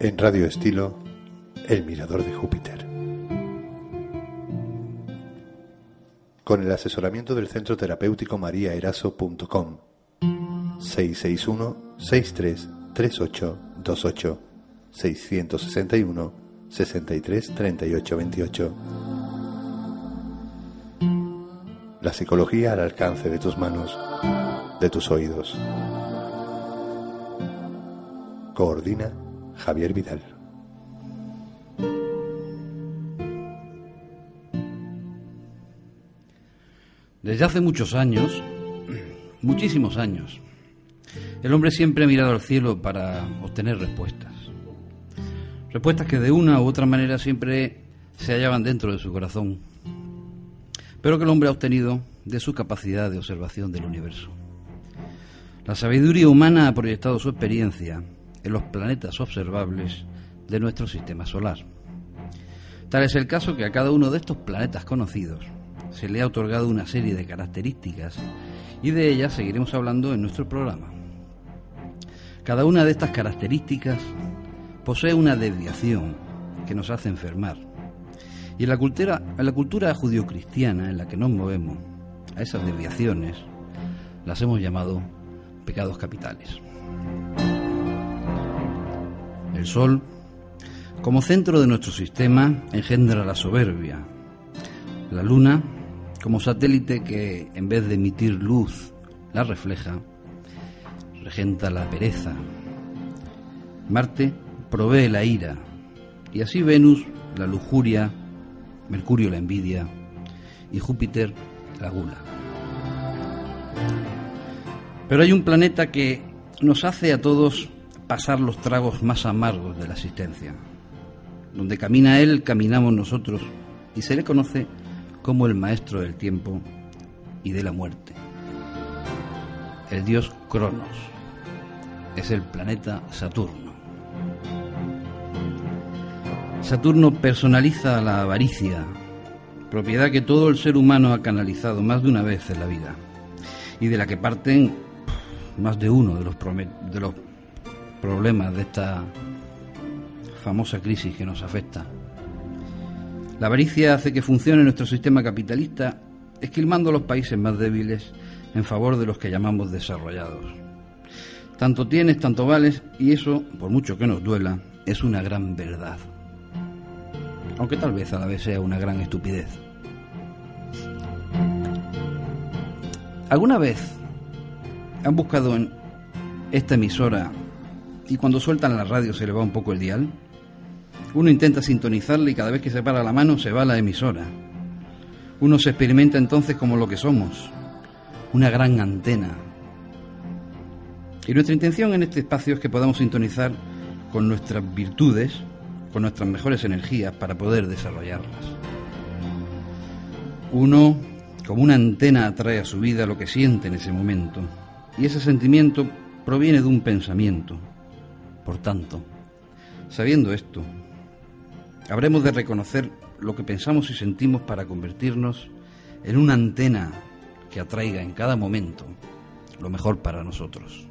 En Radio Estilo, El Mirador de Júpiter. Con el asesoramiento del Centro Terapéutico mariaeraso.com 661 6338 28 661 63 38 28 La psicología al alcance de tus manos, de tus oídos. Coordina Javier Vidal. Desde hace muchos años, muchísimos años, el hombre siempre ha mirado al cielo para obtener respuestas. Respuestas que de una u otra manera siempre se hallaban dentro de su corazón, pero que el hombre ha obtenido de su capacidad de observación del universo. La sabiduría humana ha proyectado su experiencia en los planetas observables de nuestro sistema solar. Tal es el caso que a cada uno de estos planetas conocidos se le ha otorgado una serie de características y de ellas seguiremos hablando en nuestro programa. Cada una de estas características posee una desviación que nos hace enfermar. Y en la cultura, judio-cristiana en la que nos movemos, a esas desviaciones las hemos llamado pecados capitales. El Sol, como centro de nuestro sistema, engendra la soberbia. La Luna, como satélite que en vez de emitir luz, la refleja, regenta la pereza. Marte provee la ira. Y así Venus, la lujuria, Mercurio, la envidia, y Júpiter, la gula. Pero hay un planeta que nos hace a todos pasar los tragos más amargos de la existencia. Donde camina Él, caminamos nosotros, y se le conoce como el Maestro del Tiempo y de la Muerte. El dios Cronos es el planeta Saturno. Saturno personaliza la avaricia, propiedad que todo el ser humano ha canalizado más de una vez en la vida y de la que parten más de uno de los, de los problemas de esta famosa crisis que nos afecta. La avaricia hace que funcione nuestro sistema capitalista esquilmando los países más débiles en favor de los que llamamos desarrollados. Tanto tienes, tanto vales, y eso, por mucho que nos duela, es una gran verdad. Aunque tal vez a la vez sea una gran estupidez. ¿Alguna vez han buscado en esta emisora y cuando sueltan la radio se le va un poco el dial. Uno intenta sintonizarla y cada vez que se para la mano se va a la emisora. Uno se experimenta entonces como lo que somos, una gran antena. Y nuestra intención en este espacio es que podamos sintonizar con nuestras virtudes, con nuestras mejores energías para poder desarrollarlas. Uno, como una antena, atrae a su vida lo que siente en ese momento. Y ese sentimiento proviene de un pensamiento, por tanto, sabiendo esto, habremos de reconocer lo que pensamos y sentimos para convertirnos en una antena que atraiga en cada momento lo mejor para nosotros.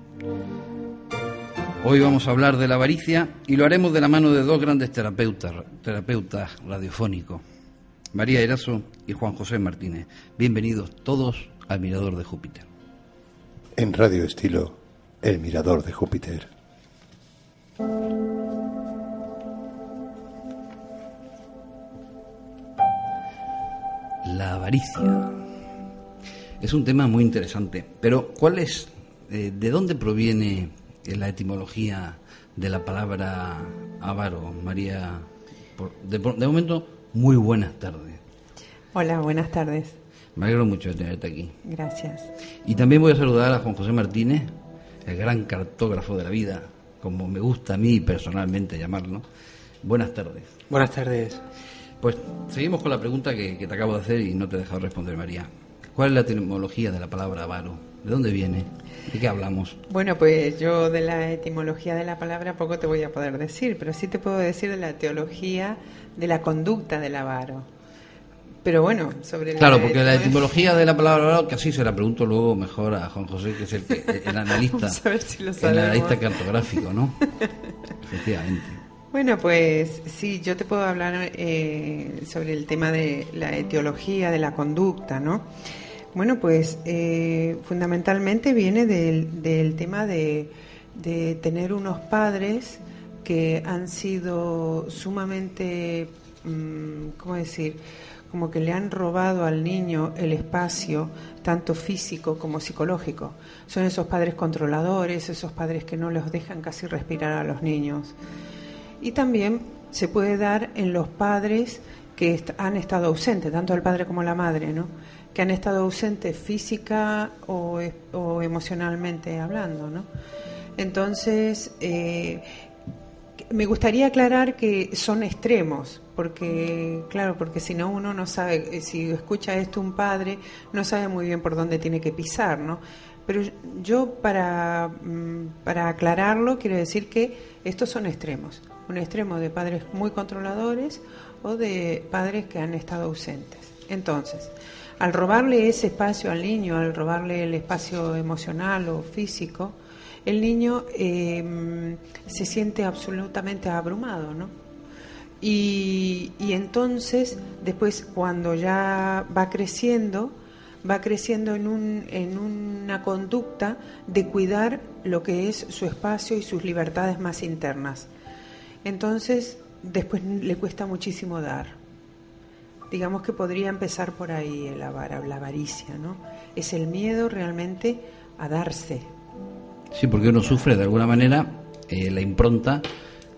Hoy vamos a hablar de la avaricia y lo haremos de la mano de dos grandes terapeutas, radiofónicos, María Eraso y Juan José Martínez. Bienvenidos todos al Mirador de Júpiter. En Radio Estilo, El Mirador de Júpiter. La avaricia. Es un tema muy interesante, pero ¿cuál es, eh, de dónde proviene la etimología de la palabra avaro, María? de, momento, muy buenas tardes. Hola, buenas tardes. Me alegro mucho de tenerte aquí. Gracias. Y también voy a saludar a Juan José Martínez, el gran cartógrafo de la vida, como me gusta a mí personalmente llamarlo. Buenas tardes. Buenas tardes. Pues seguimos con la pregunta que, que te acabo de hacer y no te he dejado responder, María. ¿Cuál es la etimología de la palabra avaro? ¿De dónde viene? ¿De qué hablamos? Bueno, pues yo de la etimología de la palabra poco te voy a poder decir, pero sí te puedo decir de la teología de la conducta del avaro. Pero bueno, sobre Claro, porque la etimología de la palabra que así se la pregunto luego mejor a Juan José, que es el, que, el analista, Vamos a ver si lo el analista cartográfico, ¿no? Efectivamente. Bueno, pues sí, yo te puedo hablar eh, sobre el tema de la etiología de la conducta, ¿no? Bueno, pues eh, fundamentalmente viene del, del tema de, de tener unos padres que han sido sumamente, mm, ¿cómo decir? Como que le han robado al niño el espacio, tanto físico como psicológico. Son esos padres controladores, esos padres que no los dejan casi respirar a los niños. Y también se puede dar en los padres que han estado ausentes, tanto el padre como la madre, ¿no? que han estado ausentes física o, o emocionalmente hablando. ¿no? Entonces, eh, me gustaría aclarar que son extremos, porque, claro, porque si no uno no sabe, eh, si escucha esto un padre, no sabe muy bien por dónde tiene que pisar, ¿no? Pero yo, para, mm, para aclararlo, quiero decir que estos son extremos. Un extremo de padres muy controladores o de padres que han estado ausentes. Entonces, al robarle ese espacio al niño, al robarle el espacio emocional o físico, el niño eh, se siente absolutamente abrumado, ¿no? Y, entonces, después, cuando ya va creciendo, va creciendo en, un, en una conducta de cuidar lo que es su espacio y sus libertades más internas. Entonces, después le cuesta muchísimo dar. Digamos que podría empezar por ahí avara- la avaricia, ¿no? Es el miedo realmente a darse, Sí, porque uno sufre de alguna manera eh, la impronta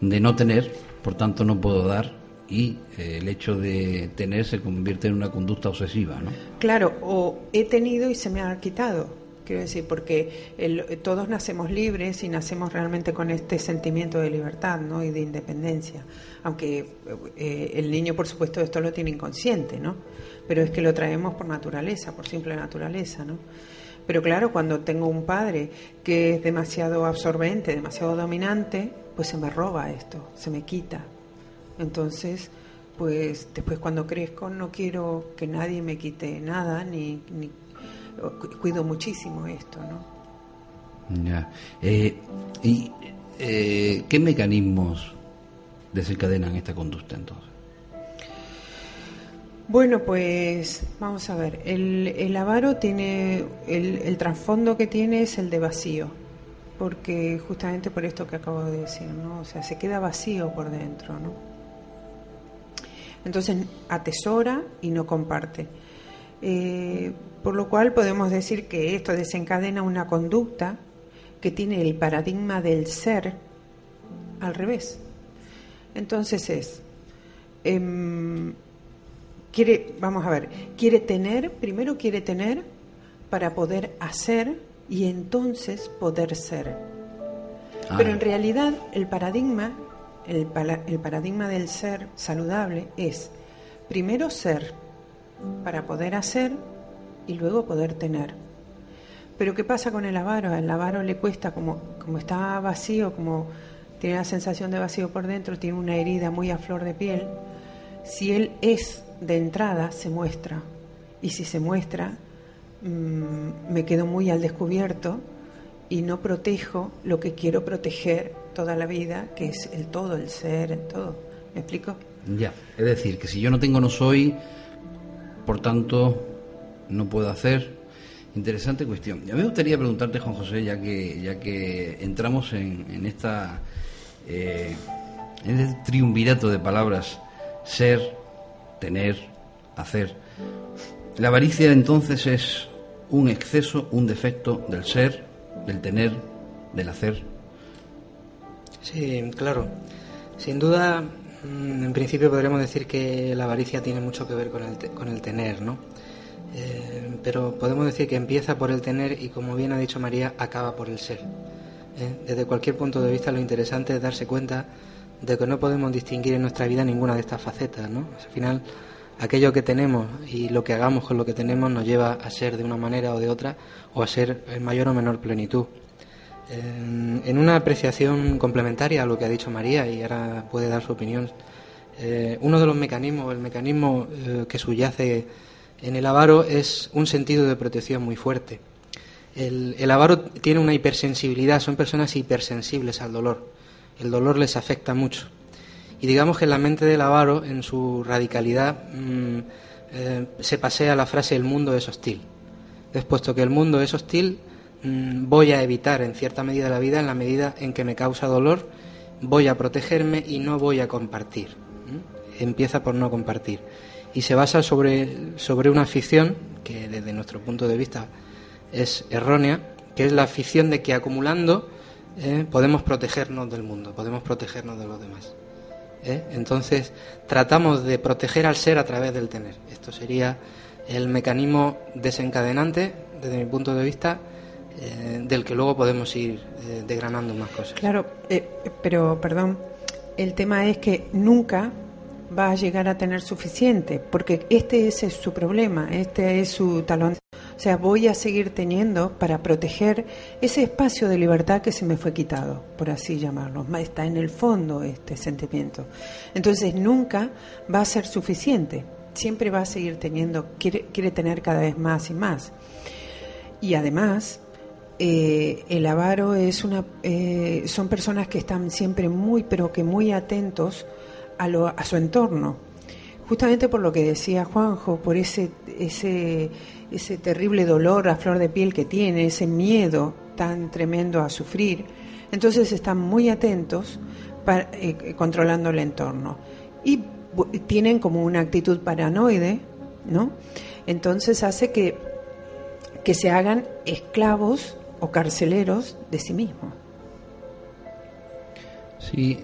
de no tener, por tanto no puedo dar, y eh, el hecho de tener se convierte en una conducta obsesiva, ¿no? Claro, o he tenido y se me ha quitado. Quiero decir, porque el- todos nacemos libres y nacemos realmente con este sentimiento de libertad ¿no? y de independencia. Aunque eh, el niño, por supuesto, esto lo tiene inconsciente, ¿no? Pero es que lo traemos por naturaleza, por simple naturaleza, ¿no? Pero claro, cuando tengo un padre que es demasiado absorbente, demasiado dominante, pues se me roba esto, se me quita. Entonces, pues después cuando crezco no quiero que nadie me quite nada, ni, ni cu- cuido muchísimo esto, ¿no? Ya. Eh, ¿Y eh, qué mecanismos desencadenan esta conducta entonces? Bueno, pues vamos a ver, el, el avaro tiene, el, el trasfondo que tiene es el de vacío, porque justamente por esto que acabo de decir, ¿no? O sea, se queda vacío por dentro, ¿no? Entonces atesora y no comparte. Eh, por lo cual podemos decir que esto desencadena una conducta que tiene el paradigma del ser al revés. Entonces es, em, quiere, vamos a ver, quiere tener, primero quiere tener para poder hacer y entonces poder ser. Ah, Pero en realidad el paradigma, el, pala- el paradigma del ser saludable es primero ser para poder hacer y luego poder tener. Pero ¿qué pasa con el avaro? Al avaro le cuesta, como, como está vacío, como tiene la sensación de vacío por dentro, tiene una herida muy a flor de piel, si él es de entrada, se muestra. Y si se muestra, mm, me quedo muy al descubierto y no protejo lo que quiero proteger toda la vida, que es el todo, el ser, el todo. ¿Me explico? Ya, es decir, que si yo no tengo, no soy, por tanto, no puedo hacer. Interesante cuestión. A mí me gustaría preguntarte, Juan José, ya que, ya que entramos en, esta eh, en este triunvirato de palabras, ser, tener, hacer. La avaricia entonces es un exceso, un defecto del ser, del tener, del hacer. Sí, claro. Sin duda, mm, en principio podríamos decir que la avaricia tiene mucho que ver con el, con el tener, ¿no? Eh, pero podemos decir que empieza por el tener y, como bien ha dicho María, acaba por el ser. ¿eh? Desde cualquier punto de vista, lo interesante es darse cuenta de que no podemos distinguir en nuestra vida ninguna de estas facetas, ¿no? Al final, aquello que tenemos y lo que hagamos con lo que tenemos nos lleva a ser de una manera o de otra o a ser en mayor o menor plenitud. En, una apreciación complementaria a lo que ha dicho María y ahora puede dar su opinión, eh, uno de los mecanismos, el mecanismo eh, que subyace en el avaro es un sentido de protección muy fuerte. El, el avaro tiene una hipersensibilidad, son personas hipersensibles al dolor. El dolor les afecta mucho. Y digamos que en la mente del avaro, en su radicalidad, mm, eh, se pasea la frase el mundo es hostil. Es puesto que el mundo es hostil, mm, voy a evitar en cierta medida la vida en la medida en que me causa dolor, voy a protegerme y no voy a compartir. Empieza por no compartir. Y se basa sobre, sobre una ficción que desde nuestro punto de vista es errónea, que es la ficción de que acumulando eh, podemos protegernos del mundo, podemos protegernos de los demás. ¿Eh? Entonces, tratamos de proteger al ser a través del tener. Esto sería el mecanismo desencadenante, desde mi punto de vista, eh, del que luego podemos ir eh, degranando más cosas. Claro, pero, perdón, el tema es que nunca va a llegar a tener suficiente, porque este es su problema, este es su talón. O sea, voy a seguir teniendo para proteger ese espacio de libertad que se me fue quitado, por así llamarlo. Está en el fondo este sentimiento. Entonces nunca va a ser suficiente. Siempre va a seguir teniendo, quiere, tener cada vez más y más. Y además, eh, el avaro es una, eh, son personas que están siempre muy, pero que muy atentos a, lo, a su entorno. Justamente por lo que decía Juanjo, por ese, ese ese terrible dolor a flor de piel que tiene, ese miedo tan tremendo a sufrir. Entonces están muy atentos para, eh, controlando el entorno. Y tienen como una actitud paranoide, ¿no? Entonces hace que, que se hagan esclavos o carceleros de sí mismos. Sí,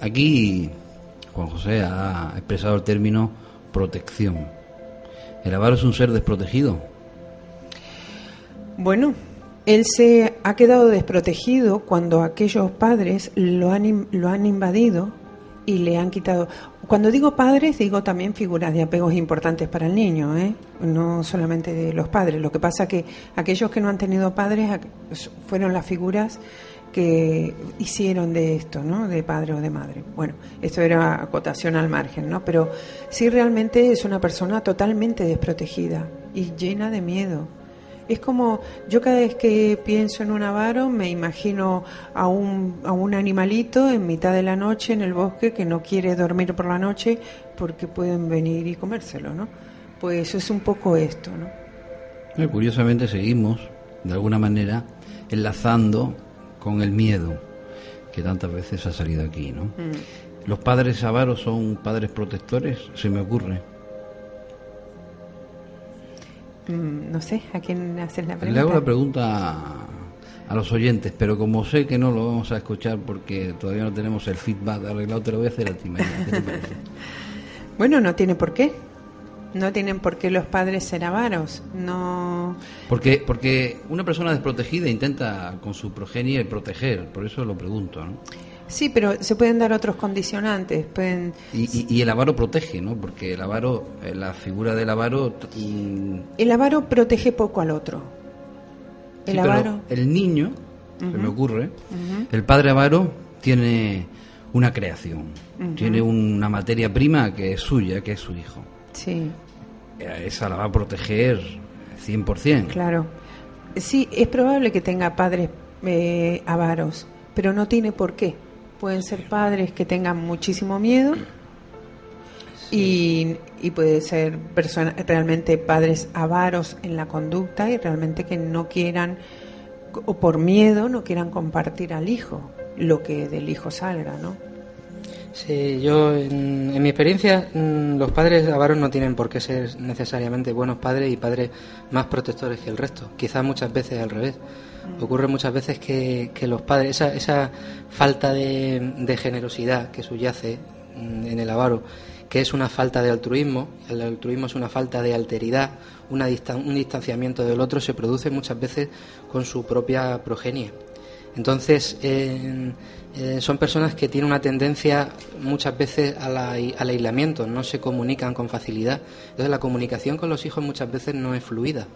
aquí Juan José ha expresado el término protección ¿El es un ser desprotegido? Bueno, él se ha quedado desprotegido cuando aquellos padres lo han, lo han invadido y le han quitado. Cuando digo padres, digo también figuras de apegos importantes para el niño, ¿eh? no solamente de los padres. Lo que pasa que aquellos que no han tenido padres fueron las figuras que hicieron de esto, ¿no? De padre o de madre. Bueno, esto era acotación al margen, ¿no? Pero sí realmente es una persona totalmente desprotegida y llena de miedo. Es como, yo cada vez que pienso en un avaro me imagino a un, a un animalito en mitad de la noche en el bosque que no quiere dormir por la noche porque pueden venir y comérselo, ¿no? Pues es un poco esto, ¿no? Curiosamente seguimos, de alguna manera, enlazando con el miedo que tantas veces ha salido aquí, ¿no? Mm. ¿Los padres avaros son padres protectores? Se me ocurre. Mm, no sé, ¿a quién haces la pregunta? Le hago la pregunta a, los oyentes, pero como sé que no lo vamos a escuchar porque todavía no tenemos el feedback arreglado, te lo voy a hacer a ti, bueno, no tiene por qué. No tienen por qué los padres ser avaros, no... Porque, porque una persona desprotegida intenta con su progenie proteger, por eso lo pregunto, ¿no? Sí, pero se pueden dar otros condicionantes. Pueden... Y, el avaro protege, ¿no? Porque el avaro, eh, la figura del avaro... El avaro protege poco al otro. El avaro... el niño, se me ocurre, el padre avaro tiene una creación, tiene una materia prima que es suya, que es su hijo. Sí. Esa la va a proteger 100%. Claro. Sí, es probable que tenga padres eh, avaros, pero no tiene por qué. Pueden ser padres que tengan muchísimo miedo y, y, puede ser persona, realmente padres avaros en la conducta y realmente que no quieran, o por miedo, no quieran compartir al hijo lo que del hijo salga, ¿no? Sí, yo en, mi experiencia mm, los padres avaros no tienen por qué ser necesariamente buenos padres y padres más protectores que el resto. Quizás muchas veces al revés. Mm. Ocurre muchas veces que, los padres, esa, esa falta de, generosidad que subyace mm, en el avaro, que es una falta de altruismo, el altruismo es una falta de alteridad, una un distanciamiento del otro se produce muchas veces con su propia progenie. Entonces, eh, son personas que tienen una tendencia muchas veces al aislamiento, no se comunican con facilidad. Entonces, la comunicación con los hijos muchas veces no es fluida.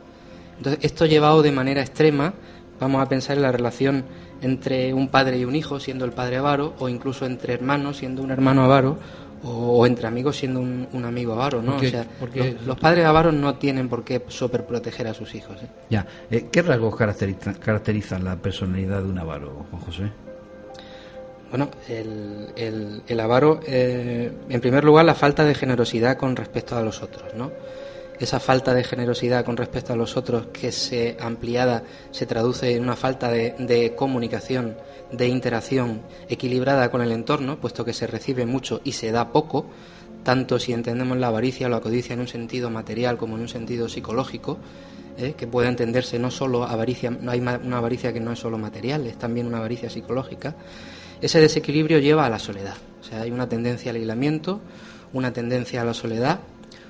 Entonces, esto llevado de manera extrema, vamos a pensar en la relación entre un padre y un hijo, siendo el padre avaro, o incluso entre hermanos, siendo un hermano avaro, o, entre amigos siendo un, amigo avaro, ¿no? o sea, porque los, padres avaros no tienen por qué superproteger a sus hijos. ¿eh? Ya, eh, ¿qué rasgos caracterizan, la personalidad de un avaro, Juan José? Bueno, el, avaro, eh, en primer lugar, la falta de generosidad con respecto a los otros, ¿no? Esa falta de generosidad con respecto a los otros que se ampliada se traduce en una falta de, de comunicación de interacción equilibrada con el entorno, puesto que se recibe mucho y se da poco, tanto si entendemos la avaricia o la codicia en un sentido material como en un sentido psicológico, ¿eh? que puede entenderse no solo avaricia, no hay una avaricia que no es solo material, es también una avaricia psicológica. Ese desequilibrio lleva a la soledad, o sea, hay una tendencia al aislamiento, una tendencia a la soledad,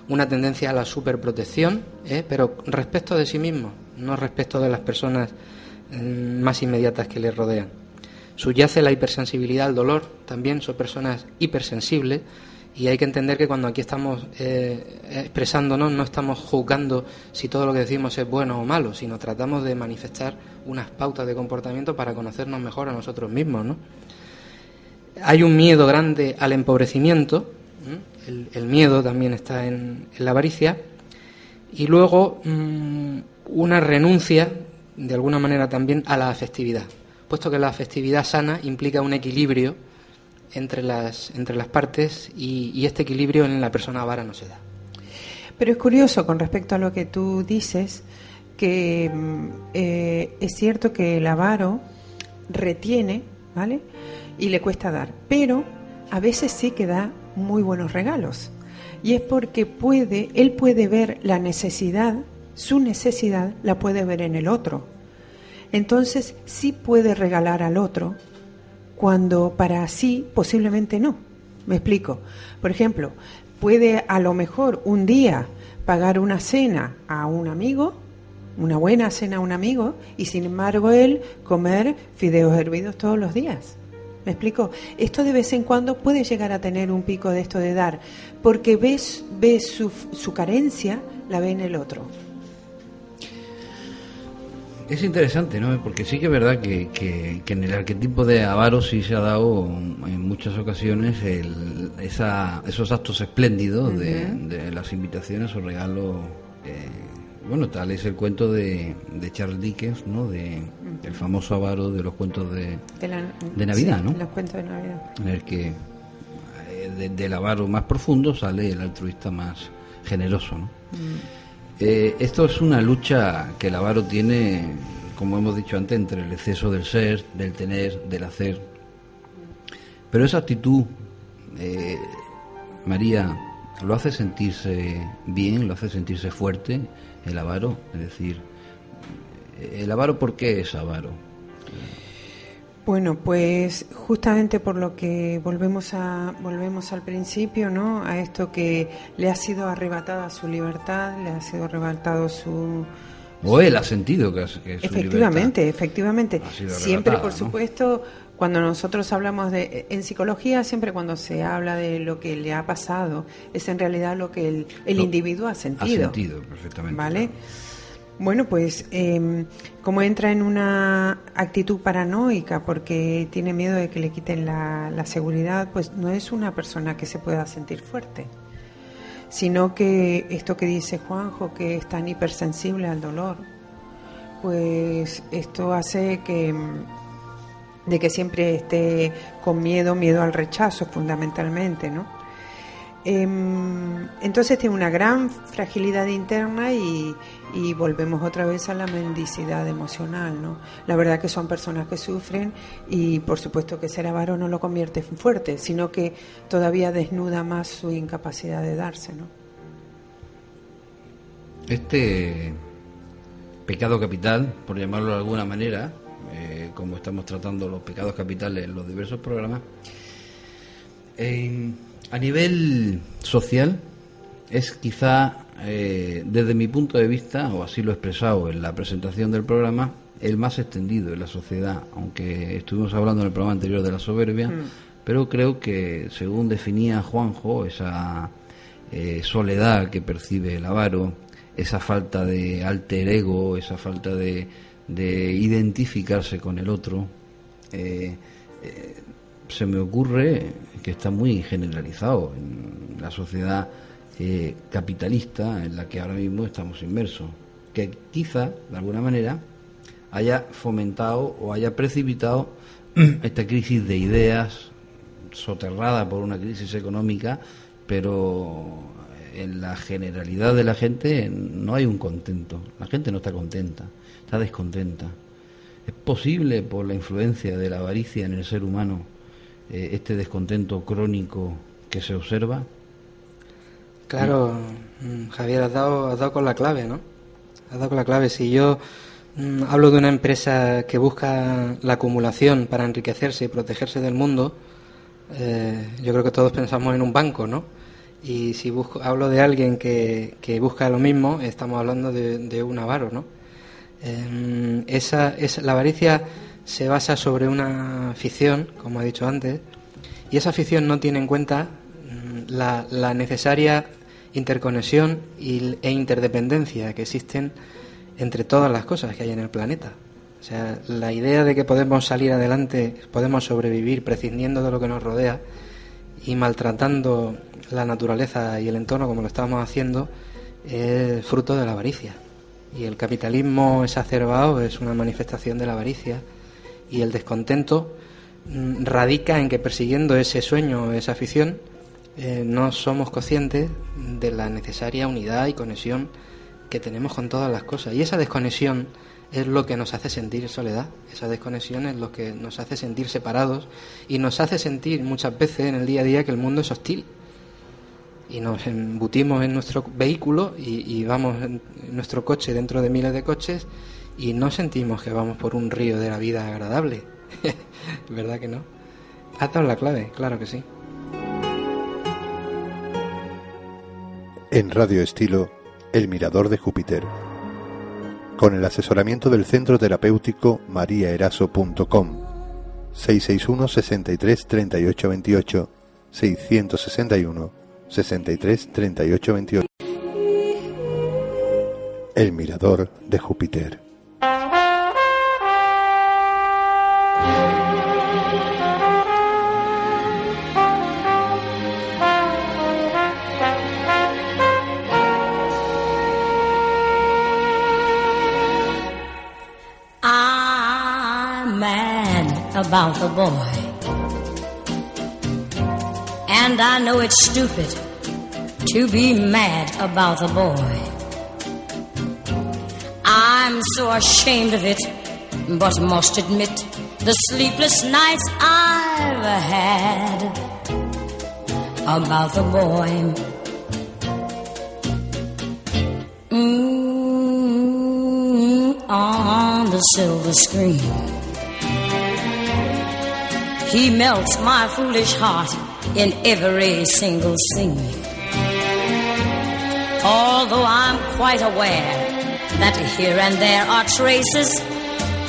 una tendencia a la superprotección, ¿eh? pero respecto de sí mismo, no respecto de las personas mm, más inmediatas que le rodean subyace la hipersensibilidad al dolor, también son personas hipersensibles y hay que entender que cuando aquí estamos eh, expresándonos no estamos juzgando si todo lo que decimos es bueno o malo, sino tratamos de manifestar unas pautas de comportamiento para conocernos mejor a nosotros mismos. ¿no? Hay un miedo grande al empobrecimiento, el, miedo también está en, la avaricia, y luego mm, una renuncia, de alguna manera también, a la afectividad puesto que la festividad sana implica un equilibrio entre las, entre las partes y, este equilibrio en la persona avara no se da. Pero es curioso con respecto a lo que tú dices, que mm, eh, es cierto que el avaro retiene, ¿vale? Y le cuesta dar, pero a veces sí que da muy buenos regalos. Y es porque puede, él puede ver la necesidad, su necesidad la puede ver en el otro entonces sí puede regalar al otro cuando para sí posiblemente no. Me explico. Por ejemplo, puede a lo mejor un día pagar una cena a un amigo, una buena cena a un amigo, y sin embargo él comer fideos hervidos todos los días. ¿Me explico? Esto de vez en cuando puede llegar a tener un pico de esto de dar, porque ves, ves su, su carencia, la ve en el otro. Es interesante, ¿no? Porque sí que es verdad que, que, en el arquetipo de avaro sí se ha dado en muchas ocasiones esa, esos actos espléndidos de, las invitaciones o regalos. Eh, bueno, tal es el cuento de, de Charles Dickens, ¿no? De, El famoso avaro de los cuentos de, de, Navidad, ¿no? Los cuentos de Navidad. En el que eh, del avaro más profundo sale el altruista más generoso, ¿no? Mm. Eh, esto es una lucha que el avaro tiene, como hemos dicho antes, entre el exceso del ser, del tener, del hacer. Pero esa actitud, eh, María, lo hace sentirse bien, lo hace sentirse fuerte, el avaro. Es decir, ¿el avaro por qué es avaro? Bueno, pues justamente por lo que volvemos a volvemos al principio, ¿no? A esto que le ha sido arrebatada su libertad, le ha sido arrebatado su o él ha sentido que, es efectivamente, efectivamente. Siempre, por supuesto, cuando nosotros hablamos de en psicología, siempre cuando se habla de lo que le ha pasado, es en realidad lo que el, el individuo ha sentido. Ha sentido perfectamente. ¿Vale? Bueno, pues eh, como entra en una actitud paranoica porque tiene miedo de que le quiten la, seguridad, pues no es una persona que se pueda sentir fuerte, sino que esto que dice Juanjo, que es tan hipersensible al dolor, pues esto hace que de que siempre esté con miedo, miedo al rechazo fundamentalmente, ¿no? Em, entonces tiene una gran fragilidad interna y, volvemos otra vez a la mendicidad emocional, ¿no? La verdad que son personas que sufren y por supuesto que ser avaro no lo convierte en fuerte, sino que todavía desnuda más su incapacidad de darse, ¿no? Este pecado capital, por llamarlo de alguna manera, como estamos tratando los pecados capitales en los diversos programas, A nivel social, es quizá, eh, desde mi punto de vista, o así lo he expresado en la presentación del programa, el más extendido en la sociedad, aunque estuvimos hablando en el programa anterior de la soberbia, mm. pero creo que, según definía Juanjo, esa eh, soledad que percibe el avaro, esa falta de alter ego, esa falta de, de identificarse con el otro, eh, eh, se me ocurre que está muy generalizado en la sociedad eh, capitalista en la que ahora mismo estamos inmersos, que quizá, de alguna manera, haya fomentado o haya precipitado esta crisis de ideas soterrada por una crisis económica, pero en la generalidad de la gente no hay un contento. La gente no está contenta, está descontenta. ¿Es posible, por la influencia de la avaricia en el ser humano, eh, este descontento crónico que se observa? Claro, mm, Javier, has dado, has dado con la clave, ¿no? Has dado con la clave. Si yo mm, hablo de una empresa que busca la acumulación para enriquecerse y protegerse del mundo, eh, yo creo que todos pensamos en un banco, ¿no? Y si busco, hablo de alguien que, que busca lo mismo, estamos hablando de, de un avaro, ¿no? Em, esa, la avaricia se basa sobre una afición, como he dicho antes, y esa afición no tiene en cuenta mm, la, necesaria interconexión e interdependencia que existen entre todas las cosas que hay en el planeta. O sea, la idea de que podemos salir adelante, podemos sobrevivir prescindiendo de lo que nos rodea y maltratando la naturaleza y el entorno como lo estamos haciendo, es fruto de la avaricia. Y el capitalismo exacerbado es una manifestación de la avaricia. Y el descontento mm, radica en que persiguiendo ese sueño, esa afición, eh, no somos conscientes de la necesaria unidad y conexión que tenemos con todas las cosas. Y esa desconexión es lo que nos hace sentir soledad, esa desconexión es lo que nos hace sentir separados y nos hace sentir muchas veces en el día a día que el mundo es hostil y nos embutimos en nuestro vehículo y, vamos en nuestro coche dentro de miles de coches y no sentimos que vamos por un río de la vida agradable. ¿Verdad que no? Ha dado la clave, claro que sí. En Radio Estilo, El Mirador de Júpiter. Con el asesoramiento del Centro Terapéutico mariaeraso.com 661 63 38 28 661 63 38 28. El mirador de Júpiter. About the boy. And I know it's stupid to be mad about the boy. I'm so ashamed of it, but must admit the sleepless nights I've had about the boy. Mm, on the silver screen, he melts my foolish heart in every single scene. Although I'm quite aware that here and there are traces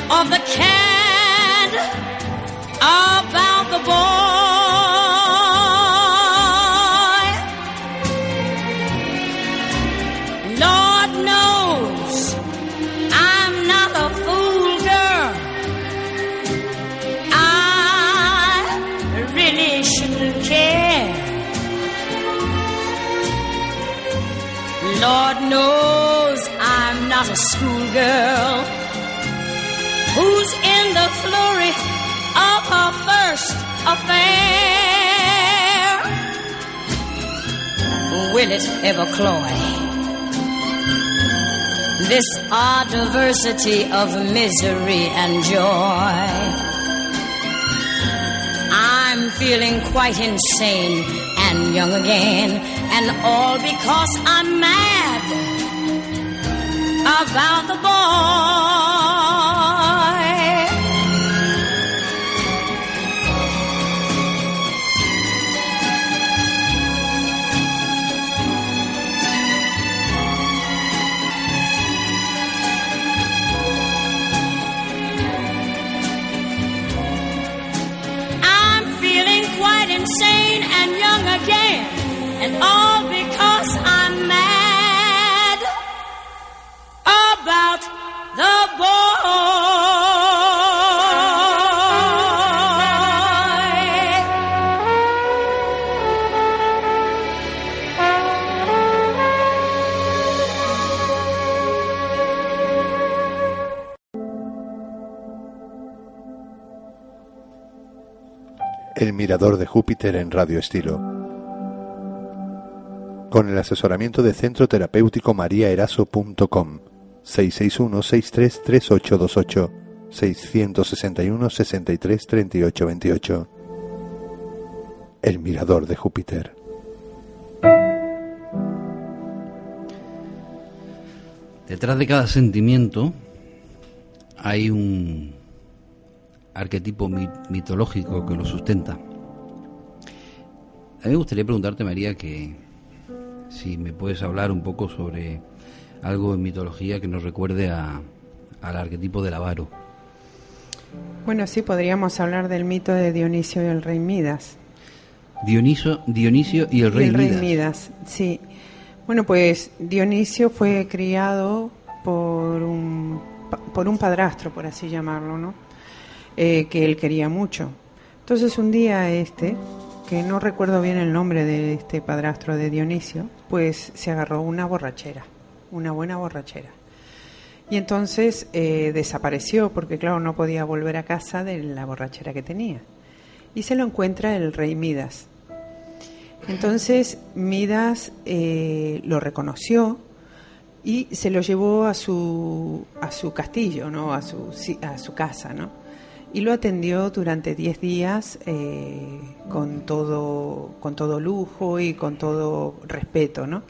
of the cad about schoolgirl who's in the flurry of her first affair. Will it ever cloy? This odd diversity of misery and joy. I'm feeling quite insane and young again, and all because I'm mad about the boy. I'm feeling quite insane and young again, and all. Mirador de Júpiter en Radio Estilo. Con el asesoramiento de Centro Terapéutico mariaeraso.com 661-633828 661-633828 El Mirador de Júpiter. Detrás de cada sentimiento hay un arquetipo mitológico que lo sustenta. A mí me gustaría preguntarte, María, que si me puedes hablar un poco sobre algo en mitología que nos recuerde a, al arquetipo del avaro. Bueno, sí, podríamos hablar del mito de Dionisio y el rey Midas. Dionisio, Dionisio y el rey, el rey Midas. Sí. Bueno, pues Dionisio fue criado por un, por un padrastro, por así llamarlo, ¿no? Eh, que él quería mucho. Entonces un día este, que no recuerdo bien el nombre de este padrastro de Dionisio, pues se agarró una borrachera, una buena borrachera. Y entonces eh, desapareció porque, claro, no podía volver a casa de la borrachera que tenía. Y se lo encuentra el rey Midas. Entonces Midas eh, lo reconoció y se lo llevó a su, a su castillo, ¿no? a, su, a su casa, ¿no? Y lo atendió durante 10 días eh, con, todo, con todo lujo y con todo respeto, ¿no?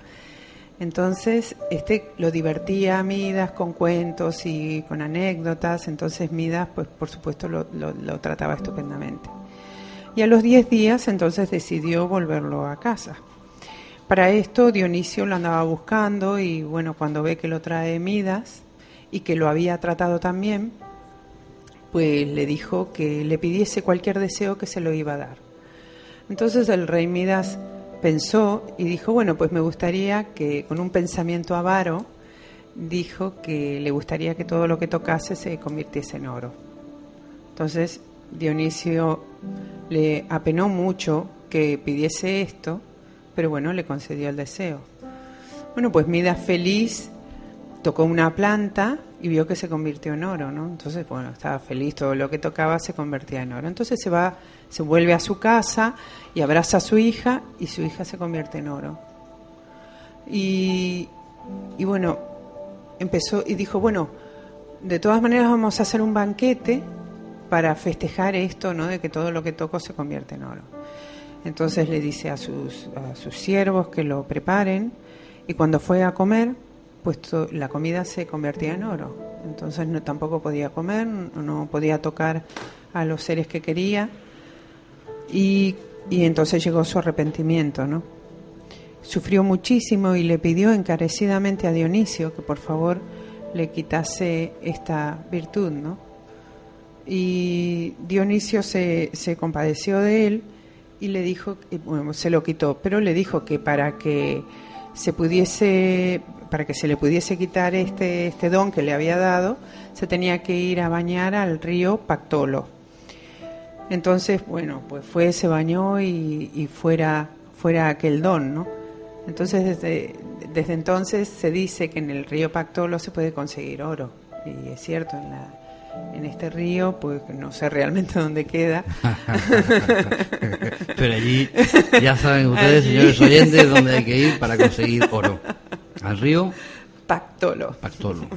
Entonces, este lo divertía a Midas con cuentos y con anécdotas, entonces Midas, pues por supuesto, lo, lo trataba estupendamente. Y a los 10 días, entonces decidió volverlo a casa. Para esto Dionisio lo andaba buscando y bueno, cuando ve que lo trae Midas y que lo había tratado también, pues le dijo que le pidiese cualquier deseo que se lo iba a dar. Entonces el rey Midas pensó y dijo, bueno, pues me gustaría que con un pensamiento avaro, dijo que le gustaría que todo lo que tocase se convirtiese en oro. Entonces Dionisio le apenó mucho que pidiese esto, pero bueno, le concedió el deseo. Bueno, pues Midas feliz tocó una planta y vio que se convirtió en oro, ¿no? Entonces, bueno, estaba feliz, todo lo que tocaba se convertía en oro. Entonces se va, se vuelve a su casa y abraza a su hija y su hija se convierte en oro. Y, y bueno, empezó y dijo, bueno, de todas maneras vamos a hacer un banquete para festejar esto, ¿no? De que todo lo que toco se convierte en oro. Entonces le dice a sus, a sus siervos que lo preparen y cuando fue a comer, pues la comida se convertía en oro. Entonces no, tampoco podía comer, no podía tocar a los seres que quería. Y, y entonces llegó su arrepentimiento, ¿no? Sufrió muchísimo y le pidió encarecidamente a Dionisio que por favor le quitase esta virtud, ¿no? Y Dionisio se, se compadeció de él y le dijo, bueno, se lo quitó, pero le dijo que para que se pudiese para que se le pudiese quitar este, este don que le había dado, se tenía que ir a bañar al río Pactolo. Entonces, bueno, pues fue, se bañó y, fuera, fuera aquel don, ¿no? Entonces, desde, desde entonces se dice que en el río Pactolo se puede conseguir oro. Y es cierto, en, la, en este río, pues no sé realmente dónde queda. Pero allí, ya saben ustedes, señores oyentes, dónde hay que ir para conseguir oro. Al río Pactolo. Pactolo.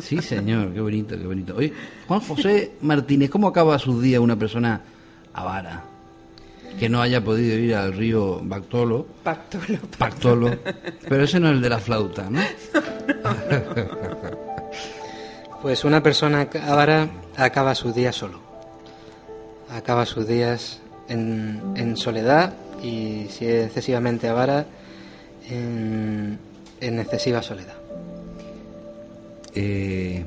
Sí, señor, qué bonito, qué bonito. Oye, Juan José Martínez, ¿cómo acaba su día una persona avara? Que no haya podido ir al río Pactolo. Pactolo. Pactolo. Pero ese no es el de la flauta, ¿no? pues una persona avara acaba sus días solo. Acaba sus días en, en soledad y si es excesivamente avara en en excesiva soledad. Eh,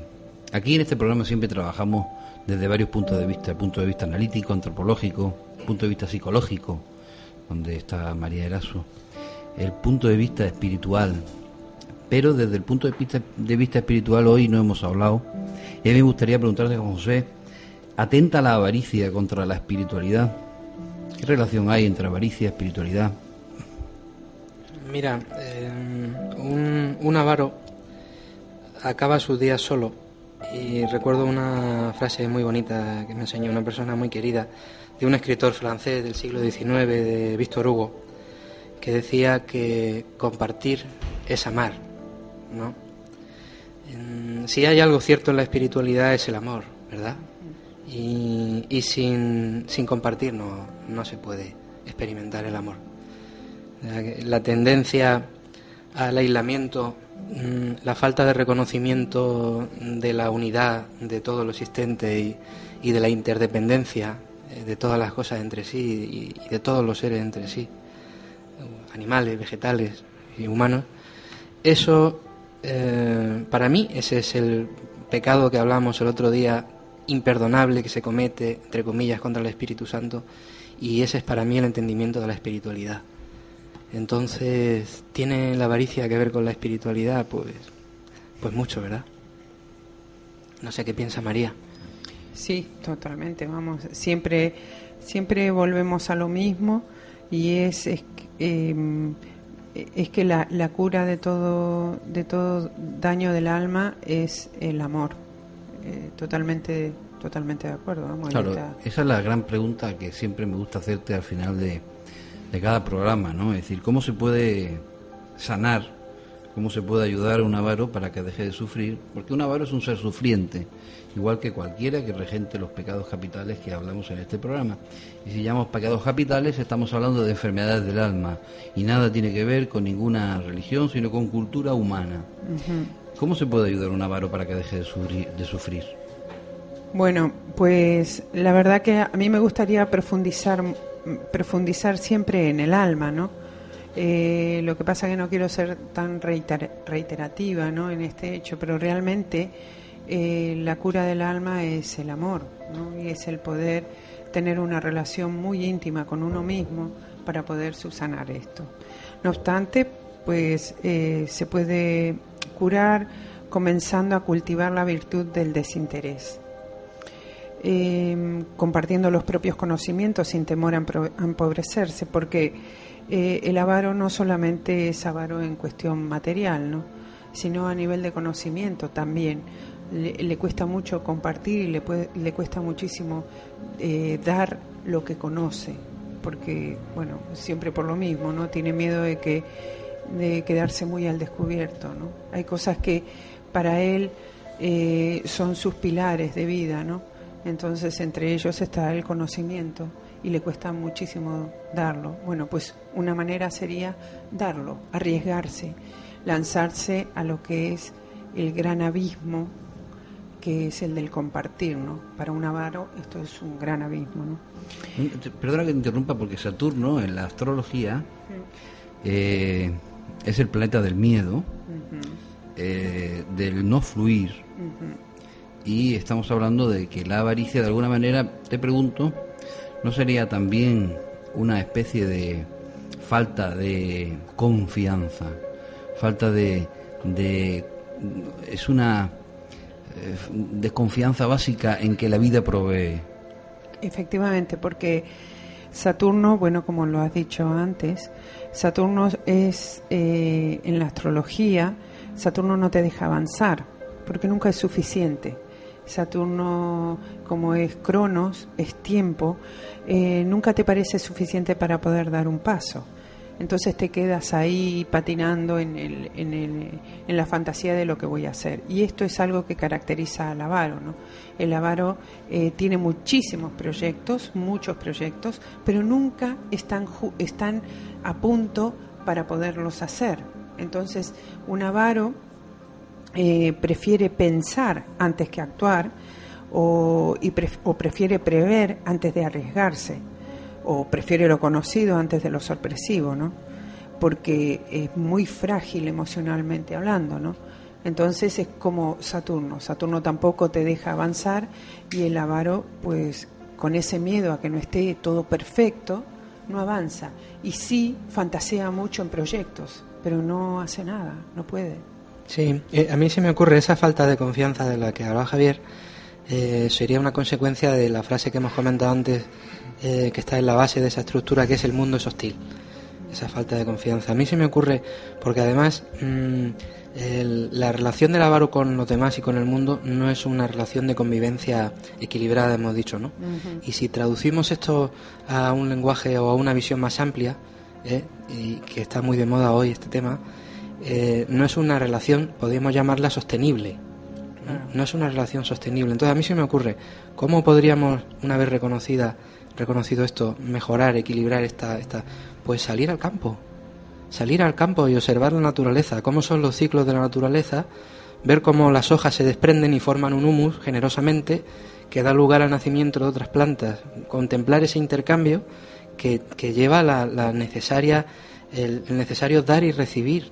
aquí en este programa siempre trabajamos desde varios puntos de vista, el punto de vista analítico, antropológico, el punto de vista psicológico, donde está María Eraso, el punto de vista espiritual, pero desde el punto de vista, de vista espiritual hoy no hemos hablado, y a mí me gustaría preguntarte, José, ¿atenta la avaricia contra la espiritualidad? ¿Qué relación hay entre avaricia y espiritualidad? Mira, eh, un, avaro acaba sus días solo y recuerdo una frase muy bonita que me enseñó una persona muy querida de un escritor francés del siglo XIX, de Víctor Hugo, que decía que compartir es amar, ¿no? si hay algo cierto en la espiritualidad es el amor, ¿verdad? Y, sin, sin, compartir no, no se puede experimentar el amor. La tendencia al aislamiento, mm, la falta de reconocimiento de la unidad de todo lo existente y, de la interdependencia eh, de todas las cosas entre sí y de todos los seres entre sí, animales, vegetales y humanos, eso eh, para mí ese es el pecado que hablamos el otro día, imperdonable que se comete, entre comillas, contra el Espíritu Santo, y ese es para mí el entendimiento de la espiritualidad. Entonces, ¿tiene la avaricia que ver con la espiritualidad? Pues, pues mucho, ¿verdad? No sé qué piensa María. Sí, totalmente. Vamos, siempre, siempre volvemos a lo mismo y es, es em, es que la, la, cura de todo, de todo daño del alma es el amor. Eh, totalmente, totalmente de acuerdo. claro, esa es la gran pregunta que siempre me gusta hacerte al final de, de cada programa, ¿no? Es decir, ¿cómo se puede sanar, cómo se puede ayudar a un avaro para que deje de sufrir? Porque un avaro es un ser sufriente igual que cualquiera que regente los pecados capitales que hablamos en este programa. Y si llamamos pecados capitales, estamos hablando de enfermedades del alma y nada tiene que ver con ninguna religión, sino con cultura humana. ¿Cómo se puede ayudar a un avaro para que deje de sufrir? Bueno, pues la verdad que a mí me gustaría profundizar, profundizar siempre en el alma, ¿no? Eh, lo que pasa que no quiero ser tan reiterativa ¿no? en este hecho, pero realmente eh, la cura del alma es el amor y es el poder tener una relación muy íntima con uno mismo para poder subsanar esto. No obstante, pues eh, se puede curar comenzando a cultivar la virtud del desinterés. Em, compartiendo los propios conocimientos sin temor a empobrecerse, porque eh, el avaro no solamente es avaro en cuestión material, ¿no? sino a nivel de conocimiento también le, cuesta mucho compartir y le, le cuesta muchísimo eh, dar lo que conoce, porque, bueno, siempre por lo mismo, ¿no? Tiene miedo de, que, de quedarse muy al descubierto, ¿no? Hay cosas que para él eh, son sus pilares de vida, ¿no? Entonces, entre ellos está el conocimiento y le cuesta muchísimo darlo. Bueno, pues una manera sería darlo, arriesgarse, lanzarse a lo que es el gran abismo que es el del compartir, ¿no? Para un avaro esto es un gran abismo, ¿no? Perdona que te interrumpa porque Saturno en la astrología eh, es el planeta del miedo, eh, del no fluir. Y estamos hablando de que la avaricia, de alguna manera, te pregunto, ¿no sería también una especie de falta de confianza? Falta de, es una eh, desconfianza básica en que la vida provee. Efectivamente, porque Saturno, bueno, como lo has dicho antes, Saturno es eh, en la astrología, Saturno no te deja avanzar, porque nunca es suficiente. Saturno, como es Cronos, es tiempo, eh, nunca te parece suficiente para poder dar un paso. Entonces te quedas ahí patinando en, el, en, el, en, la fantasía de lo que voy a hacer. Y esto es algo que caracteriza al avaro. ¿no? El avaro eh, tiene muchísimos proyectos, muchos proyectos, pero nunca están, están a punto para poderlos hacer. Entonces, un avaro eh, prefiere pensar antes que actuar o, o prefiere prever antes de arriesgarse o prefiere lo conocido antes de lo sorpresivo, ¿no? Porque es muy frágil emocionalmente hablando, ¿no? Entonces es como Saturno. Saturno tampoco te deja avanzar y el avaro, pues con ese miedo a que no esté todo perfecto, no avanza. Y sí fantasea mucho en proyectos, pero no hace nada, no puede. Sí, eh, a mí se me ocurre esa falta de confianza de la que hablaba Javier, eh, sería una consecuencia de la frase que hemos comentado antes eh, que está en la base de esa estructura que es el mundo es hostil. esa falta de confianza. A mí se me ocurre, porque además mm, la relación del avaro con los demás y con el mundo no es una relación de convivencia equilibrada, hemos dicho, ¿no? Y si traducimos esto a un lenguaje o a una visión más amplia, ¿eh? y que está muy de moda hoy este tema, eh, no es una relación, podríamos llamarla sostenible. ¿no? es una relación sostenible. Entonces a mí se me ocurre, ¿cómo podríamos, una vez reconocida, reconocido esto, mejorar, equilibrar esta, esta, pues salir al campo, salir al campo y observar la naturaleza, cómo son los ciclos de la naturaleza, ver cómo las hojas se desprenden y forman un humus generosamente que da lugar al nacimiento de otras plantas, contemplar ese intercambio que, lleva la, necesaria, el, necesario dar y recibir.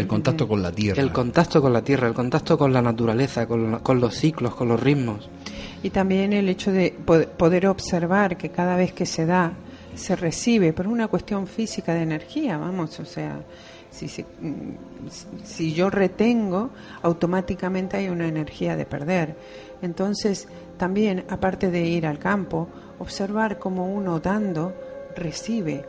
El contacto con la tierra. El contacto con la tierra, el contacto con la naturaleza, con, con los ciclos, con los ritmos. Y también el hecho de poder observar que cada vez que se da se recibe por una cuestión física de energía, vamos, o sea, si, si yo retengo, automáticamente hay una energía de perder. Entonces, también, aparte de ir al campo, observar cómo uno dando recibe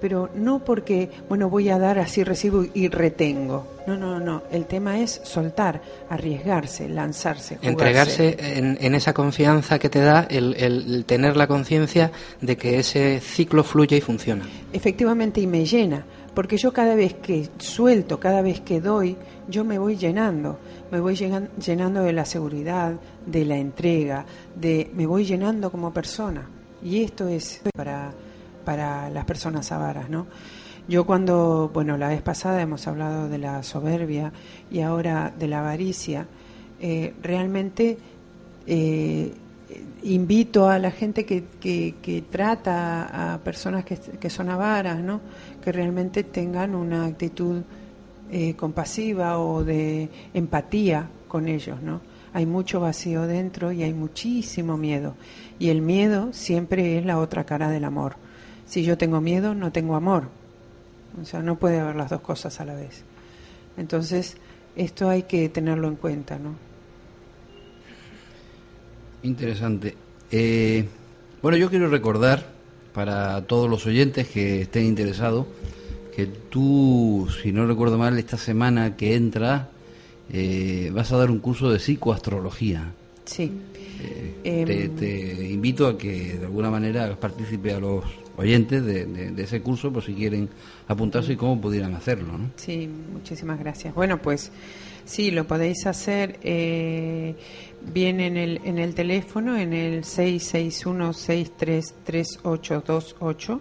pero no porque, bueno, voy a dar así recibo y retengo. No, no, no. El tema es soltar, arriesgarse, lanzarse. Jugarse. Entregarse en, esa confianza que te da el, tener la conciencia de que ese ciclo fluye y funciona. Efectivamente, y me llena. Porque yo cada vez que suelto, cada vez que doy, yo me voy llenando. Me voy llenando de la seguridad, de la entrega, de me voy llenando como persona. Y esto es para para las personas avaras, ¿no? Yo cuando, bueno, la vez pasada hemos hablado de la soberbia y ahora de la avaricia, eh, realmente eh, invito a la gente que, que, trata a personas que, que, son avaras, ¿no? que realmente tengan una actitud eh, compasiva o de empatía con ellos, ¿no? Hay mucho vacío dentro y hay muchísimo miedo. Y el miedo siempre es la otra cara del amor. Si yo tengo miedo, no tengo amor. O sea, no puede haber las dos cosas a la vez. Entonces, esto hay que tenerlo en cuenta, ¿no? Interesante. Eh, bueno, yo quiero recordar para todos los oyentes que estén interesados que tú, si no recuerdo mal, esta semana que entra eh, vas a dar un curso de psicoastrología. Sí. Eh, te, em, te, invito a que de alguna manera participe a los oyentes de, ese curso por si quieren apuntarse y cómo pudieran hacerlo. ¿no? Sí, muchísimas gracias. Bueno, pues sí, lo podéis hacer eh, bien en el, en el teléfono, en el 661-633828,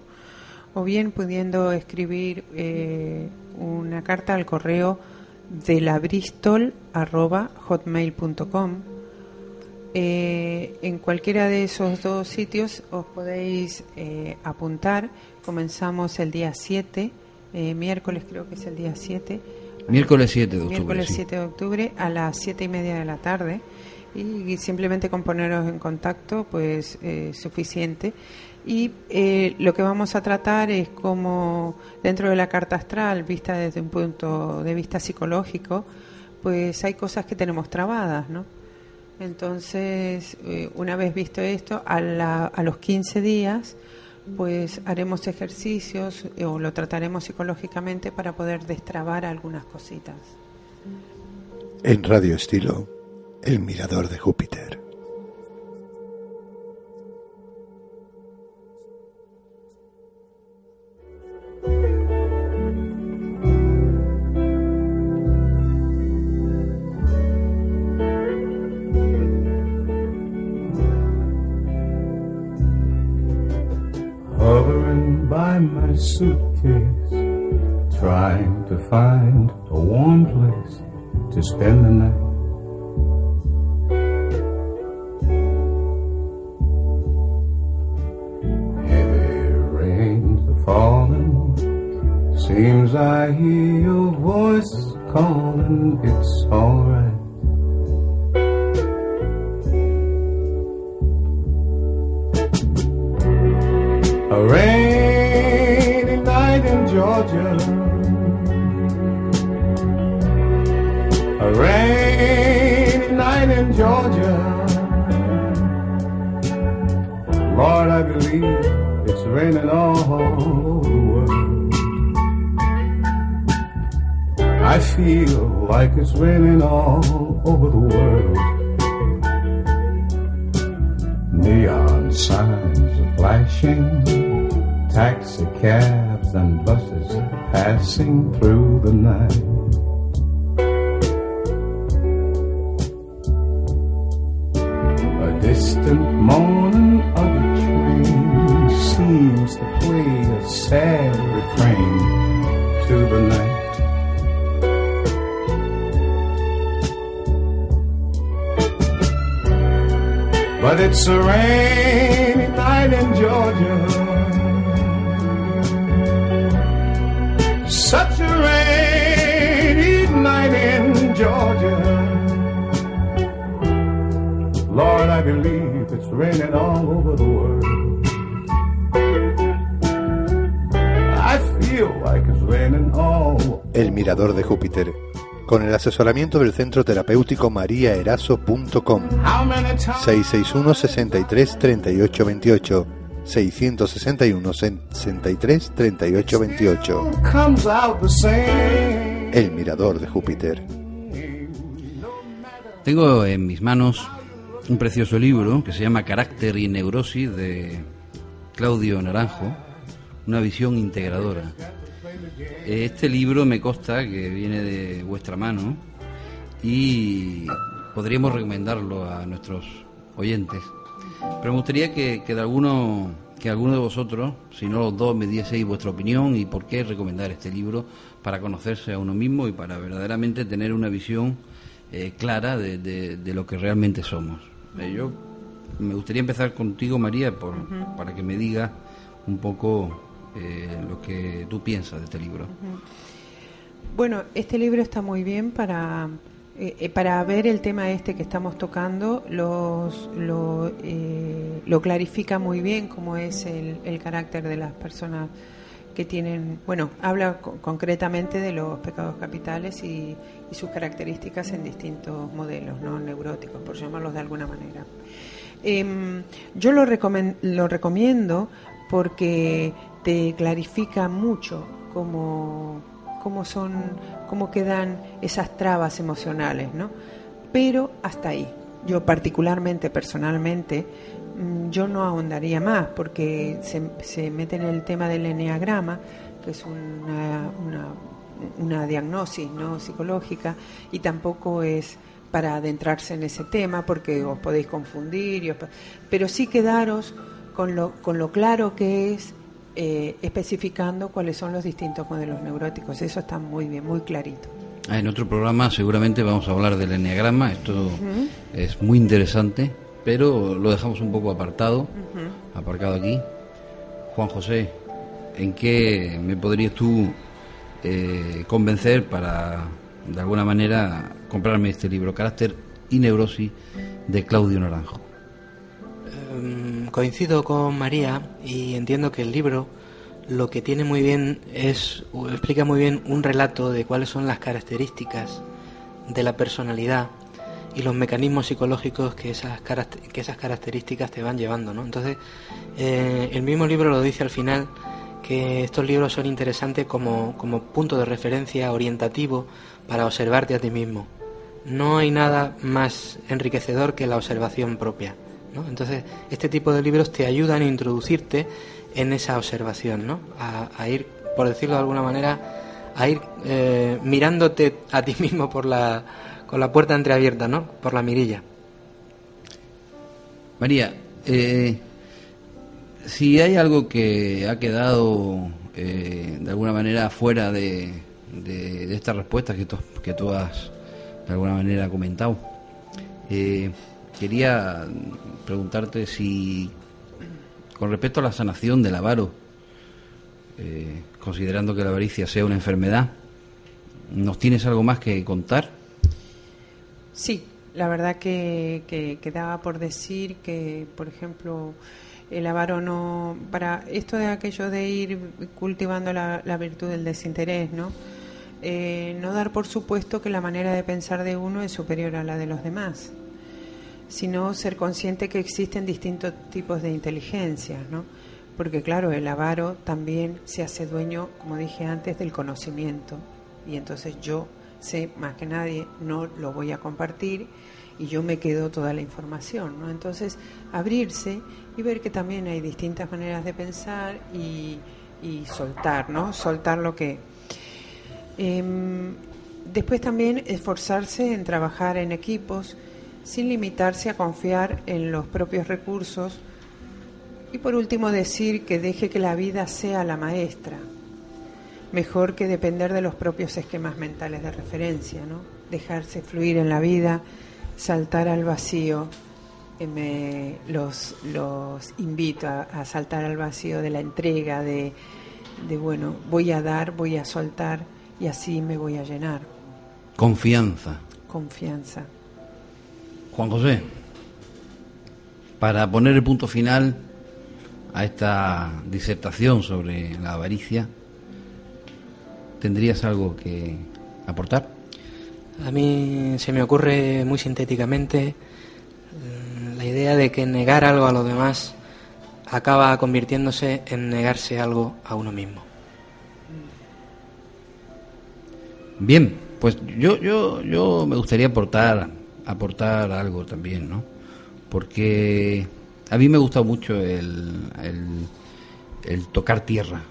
o bien pudiendo escribir eh, una carta al correo de la bristol hotmail.com eh, en cualquiera de esos dos sitios os podéis eh, apuntar. Comenzamos el día 7, eh, miércoles creo que es el día 7. Miércoles 7 de octubre. Miércoles 7 de octubre a las 7 y media de la tarde. Y, simplemente con poneros en contacto, pues suficiente. Y lo que vamos a tratar es como dentro de la carta astral, vista desde un punto de vista psicológico, pues hay cosas que tenemos trabadas, ¿no? Entonces, eh, una vez visto esto, a, a, los 15 días, pues haremos ejercicios eh, o lo trataremos psicológicamente para poder destrabar algunas cositas. En Radio Estilo, El Mirador de Júpiter. Suitcase, trying to find a warm place to spend the night. Seems I hear your voice calling, it's alright. Through the night. A distant moaning of a train seems to play a sad refrain to the night. But it's a rainy Such a rainy night in Georgia. Lord, I believe it's raining all over the world. I feel like it's raining all El Mirador de Júpiter, con el asesoramiento del Centro Terapéutico times 661 63 38 28 661 63 38 28 comes out the same? El Mirador de Júpiter. Tengo en mis manos un precioso libro que se llama Carácter y Neurosis de Claudio Naranjo, una visión integradora. Este libro me consta que viene de vuestra mano y podríamos recomendarlo a nuestros oyentes. Pero me gustaría que, que de alguno que alguno de vosotros, si no los dos, me dieseis vuestra opinión y por qué recomendar este libro para conocerse a uno mismo y para verdaderamente tener una visión eh, clara de, de- de lo que realmente somos. Eh, yo me gustaría empezar contigo, María, por, para que me digas un poco eh, lo que tú piensas de este libro. Bueno, este libro está muy bien para, eh, eh, para ver el tema este que estamos tocando, lo, eh, lo clarifica muy bien cómo es el, carácter de las personas que tienen, bueno, habla co- concretamente de los pecados capitales y, sus características en distintos modelos, ¿no? neuróticos, por llamarlos de alguna manera. Em, yo lo, lo recomiendo porque te clarifica mucho cómo, cómo son, cómo quedan esas trabas emocionales, ¿no? Pero hasta ahí. Yo particularmente, personalmente, mm, yo no ahondaría más porque se, se mete en el tema del enneagrama, que es una, una, una diagnosis no psicológica y tampoco es para adentrarse en ese tema porque os podéis confundir, pero sí quedaros con lo, con lo claro que es eh, especificando cuáles son los distintos modelos neuróticos. Eso está muy bien, muy clarito. Ah, En otro programa seguramente vamos a hablar del enneagrama, esto es muy interesante, pero lo dejamos un poco apartado, aparcado aquí. Juan José, ¿en qué me podrías tú eh, convencer para, de alguna manera, comprarme este libro, Carácter y Neurosis, de Claudio Naranjo? Em, coincido con María y entiendo que el libro lo que tiene muy bien es explica muy bien un relato de cuáles son las características de la personalidad y los mecanismos psicológicos que esas que esas características te van llevando, ¿no? Entonces, eh, el mismo libro lo dice al final que estos libros son interesantes como, como punto de referencia orientativo para observarte a ti mismo. No hay nada más enriquecedor que la observación propia. ¿No? Entonces, este tipo de libros te ayudan a introducirte en esa observación, ¿no? a, ir, por decirlo de alguna manera, a ir eh, mirándote a ti mismo por la, con la puerta entreabierta, ¿no? por la mirilla. María, eh, si hay algo que ha quedado eh, de alguna manera fuera de, de, de esta respuesta que que tú has de alguna manera comentado, quería preguntarte si con respecto a la sanación del avaro, eh, considerando que la avaricia sea una enfermedad, ¿nos tienes algo más que contar? Sí, la verdad que, que quedaba por decir que, por ejemplo, el avaro no. Para esto de aquello de ir cultivando la, la virtud del desinterés, ¿no? Eh, no dar por supuesto que la manera de pensar de uno es superior a la de los demás, sino ser consciente que existen distintos tipos de inteligencia, ¿no? Porque, claro, el avaro también se hace dueño, como dije antes, del conocimiento. Y entonces yo sé más que nadie, no lo voy a compartir y yo me quedo toda la información, ¿no? Entonces, abrirse y ver que también hay distintas maneras de pensar y, y soltar, ¿no? Soltar lo que... Em, después también esforzarse en trabajar en equipos sin limitarse a confiar en los propios recursos. Y por último decir que deje que la vida sea la maestra, mejor que depender de los propios esquemas mentales de referencia, ¿no? Dejarse fluir en la vida, saltar al vacío. me, los, los invito a, saltar al vacío de la entrega, de, de, bueno, voy a dar, voy a soltar y así me voy a llenar. Confianza. Confianza. Juan José, para poner el punto final a esta disertación sobre la avaricia, ¿tendrías algo que aportar? A mí se me ocurre muy sintéticamente mm, la idea de que negar algo a los demás acaba convirtiéndose en negarse algo a uno mismo. Bien, pues yo, yo, yo me gustaría aportar aportar algo también, ¿no? Porque a mí me gusta mucho el, el, tocar tierra,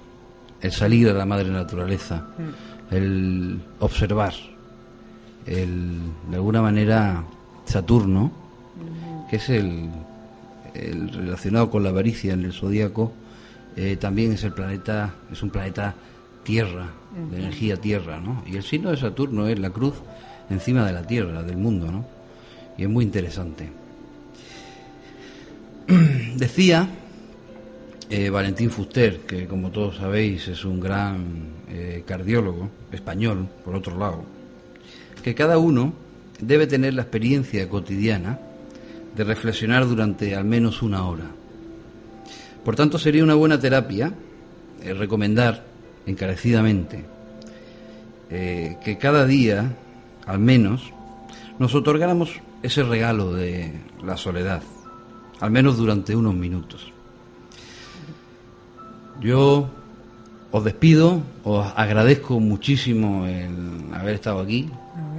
el salir a la madre naturaleza, mm. el observar, el, de alguna manera Saturno, mm. que es el, el, relacionado con la avaricia en el zodíaco, eh, también es el planeta, es un planeta tierra, de energía tierra, ¿no? Y el signo de Saturno es la cruz encima de la tierra, del mundo, ¿no? Y es muy interesante. Decía eh, Valentín Fuster, que como todos sabéis es un gran eh, cardiólogo español, por otro lado, que cada uno debe tener la experiencia cotidiana de reflexionar durante al menos una hora. Por tanto, sería una buena terapia eh, recomendar encarecidamente que cada día, al menos, nos otorgáramos ese regalo de la soledad, al menos durante unos minutos. Yo os despido, os agradezco muchísimo el haber estado aquí.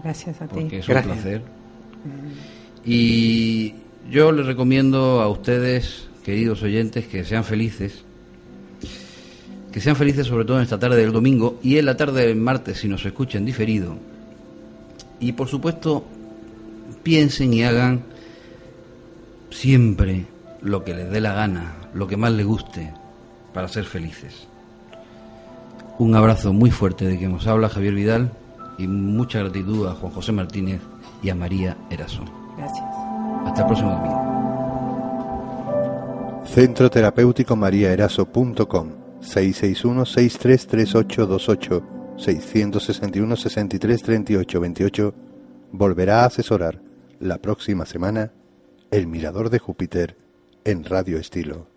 gracias a ti. Porque es un placer. Y yo les recomiendo a ustedes, queridos oyentes, que sean felices. Que sean felices sobre todo en esta tarde del domingo y en la tarde del martes si nos escuchan diferido. Y por supuesto, piensen y hagan siempre lo que les dé la gana, lo que más les guste, para ser felices. Un abrazo muy fuerte de quien nos habla Javier Vidal y mucha gratitud a Juan José Martínez y a María Eraso. Gracias. Hasta el próximo domingo. Centro Terapéutico Eraso.com 661 633828 661 63 38 28 volverá a asesorar la próxima semana, El Mirador de Júpiter en Radio Estilo.